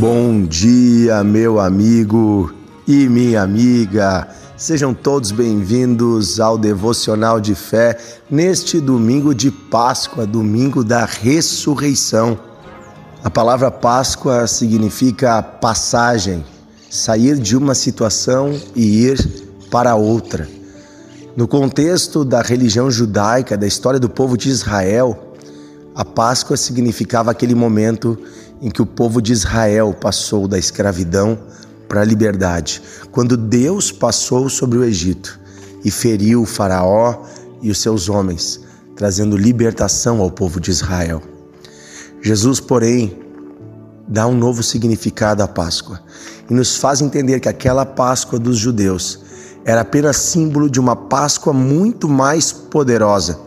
Bom dia, meu amigo e minha amiga. Sejam todos bem-vindos ao devocional de fé neste domingo de Páscoa, domingo da ressurreição. A palavra Páscoa significa passagem, sair de uma situação e ir para outra. No contexto da religião judaica, da história do povo de Israel, a Páscoa significava aquele momento em que o povo de Israel passou da escravidão para a liberdade, quando Deus passou sobre o Egito e feriu o Faraó e os seus homens, trazendo libertação ao povo de Israel. Jesus, porém, dá um novo significado à Páscoa e nos faz entender que aquela Páscoa dos judeus era apenas símbolo de uma Páscoa muito mais poderosa,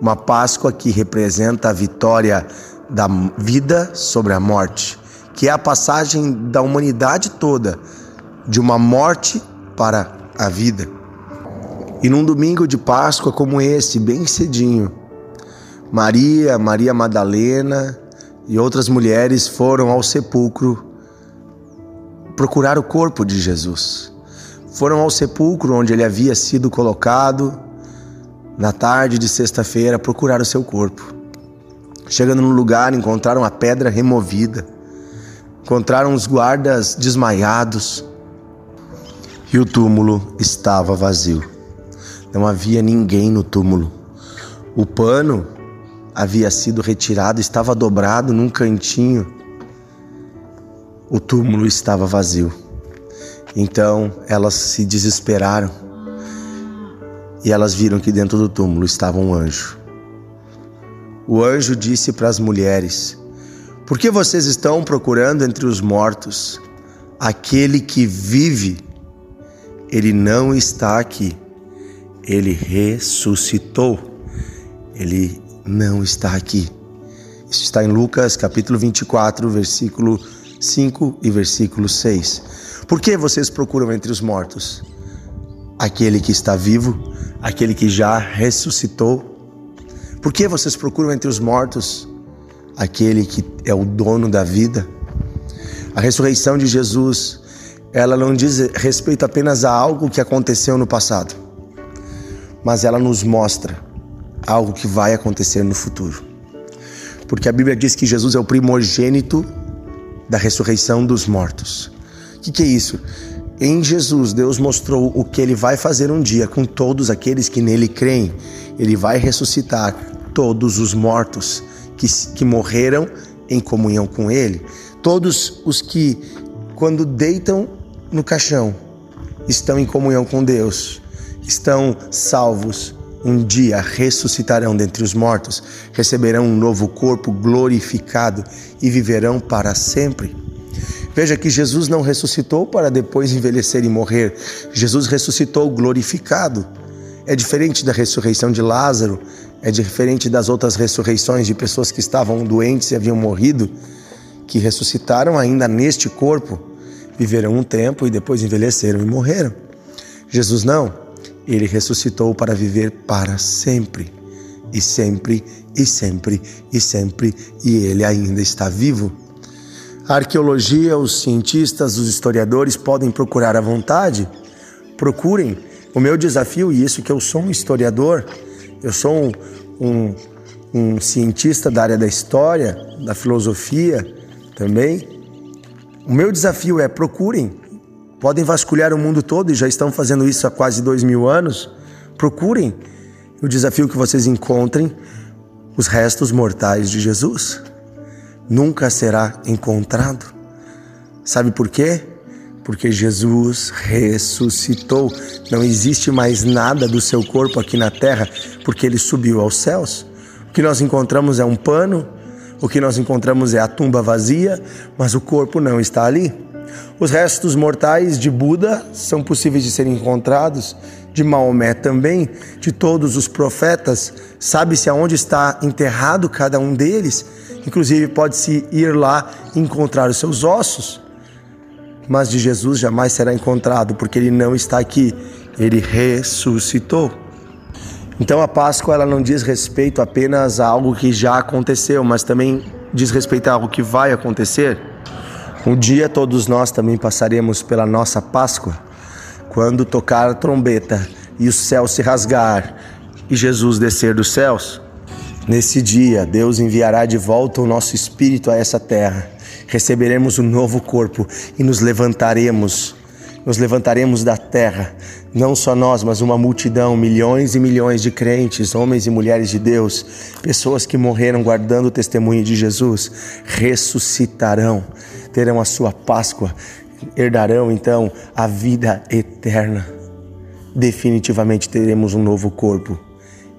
uma Páscoa que representa a vitória da vida sobre a morte, que é a passagem da humanidade toda de uma morte para a vida. E num domingo de Páscoa como esse, bem cedinho, Maria, Maria Madalena e outras mulheres foram ao sepulcro procurar o corpo de Jesus. Foram ao sepulcro onde ele havia sido colocado na tarde de sexta-feira procurar o seu corpo. Chegando no lugar, encontraram a pedra removida, encontraram os guardas desmaiados e o túmulo estava vazio. Não havia ninguém no túmulo. O pano havia sido retirado, estava dobrado num cantinho. O túmulo estava vazio. Então elas se desesperaram e elas viram que dentro do túmulo estava um anjo o anjo disse para as mulheres: Por que vocês estão procurando entre os mortos aquele que vive? Ele não está aqui. Ele ressuscitou. Ele não está aqui. Isso está em Lucas capítulo 24, versículo 5 e versículo 6. Por que vocês procuram entre os mortos? Aquele que está vivo, aquele que já ressuscitou, por que vocês procuram entre os mortos aquele que é o dono da vida? A ressurreição de Jesus, ela não diz respeito apenas a algo que aconteceu no passado, mas ela nos mostra algo que vai acontecer no futuro. Porque a Bíblia diz que Jesus é o primogênito da ressurreição dos mortos. O que, que é isso? Em Jesus, Deus mostrou o que ele vai fazer um dia com todos aqueles que nele creem. Ele vai ressuscitar todos os mortos que, que morreram em comunhão com ele. Todos os que, quando deitam no caixão, estão em comunhão com Deus, estão salvos. Um dia ressuscitarão dentre os mortos, receberão um novo corpo glorificado e viverão para sempre. Veja que Jesus não ressuscitou para depois envelhecer e morrer. Jesus ressuscitou glorificado. É diferente da ressurreição de Lázaro, é diferente das outras ressurreições de pessoas que estavam doentes e haviam morrido, que ressuscitaram ainda neste corpo, viveram um tempo e depois envelheceram e morreram. Jesus não, ele ressuscitou para viver para sempre, e sempre, e sempre, e sempre, e ele ainda está vivo. A arqueologia, os cientistas, os historiadores podem procurar à vontade. Procurem. O meu desafio, e isso que eu sou um historiador, eu sou um, um, um cientista da área da história, da filosofia também. O meu desafio é procurem. Podem vasculhar o mundo todo e já estão fazendo isso há quase dois mil anos. Procurem. O desafio é que vocês encontrem os restos mortais de Jesus nunca será encontrado. Sabe por quê? Porque Jesus ressuscitou. Não existe mais nada do seu corpo aqui na terra, porque ele subiu aos céus. O que nós encontramos é um pano, o que nós encontramos é a tumba vazia, mas o corpo não está ali. Os restos mortais de Buda são possíveis de serem encontrados, de Maomé também, de todos os profetas. Sabe-se aonde está enterrado cada um deles Inclusive, pode-se ir lá encontrar os seus ossos. Mas de Jesus jamais será encontrado, porque ele não está aqui. Ele ressuscitou. Então a Páscoa ela não diz respeito apenas a algo que já aconteceu, mas também diz respeito a algo que vai acontecer. Um dia todos nós também passaremos pela nossa Páscoa, quando tocar a trombeta e o céu se rasgar e Jesus descer dos céus. Nesse dia, Deus enviará de volta o nosso espírito a essa terra. Receberemos um novo corpo e nos levantaremos. Nos levantaremos da terra, não só nós, mas uma multidão, milhões e milhões de crentes, homens e mulheres de Deus, pessoas que morreram guardando o testemunho de Jesus, ressuscitarão terão a sua Páscoa, herdarão então a vida eterna. Definitivamente teremos um novo corpo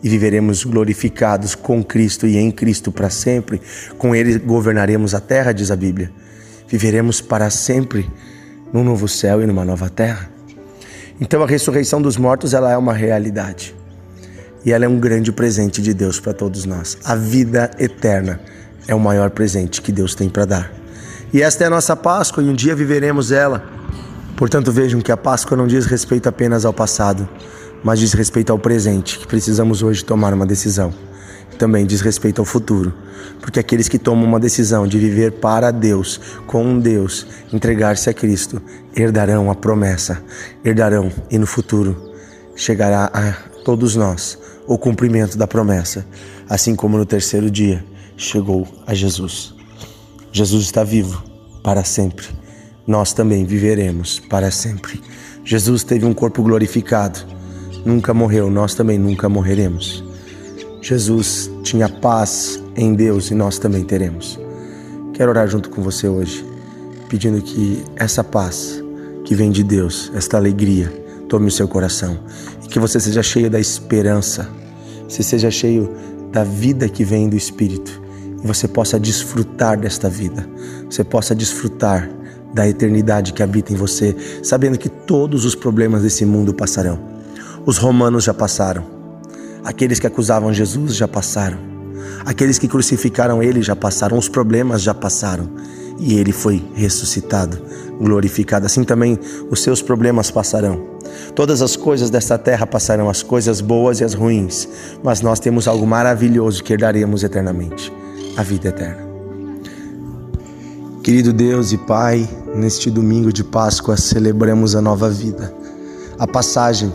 e viveremos glorificados com Cristo e em Cristo para sempre. Com Ele governaremos a terra, diz a Bíblia. Viveremos para sempre num novo céu e numa nova terra. Então a ressurreição dos mortos ela é uma realidade. E ela é um grande presente de Deus para todos nós. A vida eterna é o maior presente que Deus tem para dar. E esta é a nossa Páscoa e um dia viveremos ela. Portanto, vejam que a Páscoa não diz respeito apenas ao passado, mas diz respeito ao presente, que precisamos hoje tomar uma decisão. Também diz respeito ao futuro, porque aqueles que tomam uma decisão de viver para Deus, com Deus, entregar-se a Cristo, herdarão a promessa, herdarão e no futuro chegará a todos nós o cumprimento da promessa, assim como no terceiro dia chegou a Jesus. Jesus está vivo para sempre. Nós também viveremos para sempre. Jesus teve um corpo glorificado, nunca morreu, nós também nunca morreremos. Jesus tinha paz em Deus e nós também teremos. Quero orar junto com você hoje, pedindo que essa paz que vem de Deus, esta alegria, tome o seu coração e que você seja cheio da esperança, você seja cheio da vida que vem do Espírito e você possa desfrutar desta vida, você possa desfrutar da eternidade que habita em você, sabendo que todos os problemas desse mundo passarão. Os romanos já passaram, aqueles que acusavam Jesus já passaram, aqueles que crucificaram ele já passaram, os problemas já passaram e ele foi ressuscitado, glorificado. Assim também os seus problemas passarão. Todas as coisas desta terra passarão, as coisas boas e as ruins, mas nós temos algo maravilhoso que herdaremos eternamente a vida eterna. Querido Deus e Pai, neste domingo de Páscoa celebramos a nova vida, a passagem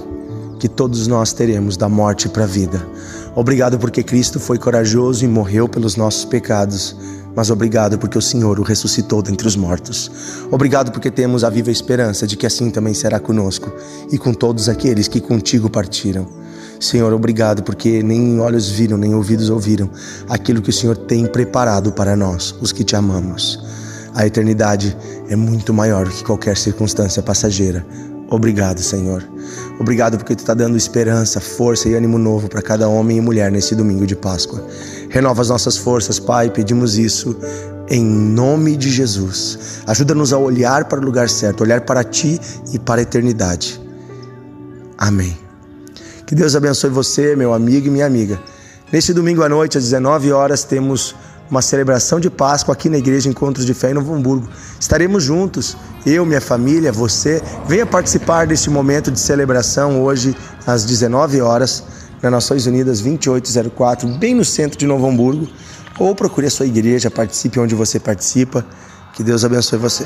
que todos nós teremos da morte para a vida. Obrigado porque Cristo foi corajoso e morreu pelos nossos pecados, mas obrigado porque o Senhor o ressuscitou dentre os mortos. Obrigado porque temos a viva esperança de que assim também será conosco e com todos aqueles que contigo partiram. Senhor, obrigado porque nem olhos viram, nem ouvidos ouviram aquilo que o Senhor tem preparado para nós, os que te amamos. A eternidade é muito maior que qualquer circunstância passageira. Obrigado, Senhor. Obrigado porque tu está dando esperança, força e ânimo novo para cada homem e mulher nesse domingo de Páscoa. Renova as nossas forças, Pai, pedimos isso em nome de Jesus. Ajuda-nos a olhar para o lugar certo, olhar para ti e para a eternidade. Amém. Que Deus abençoe você, meu amigo e minha amiga. Neste domingo à noite, às 19 horas, temos uma celebração de Páscoa aqui na Igreja Encontros de Fé em Novo Hamburgo. Estaremos juntos, eu, minha família, você. Venha participar deste momento de celebração hoje, às 19 horas, na Nações Unidas 2804, bem no centro de Novo Hamburgo. Ou procure a sua igreja, participe onde você participa. Que Deus abençoe você.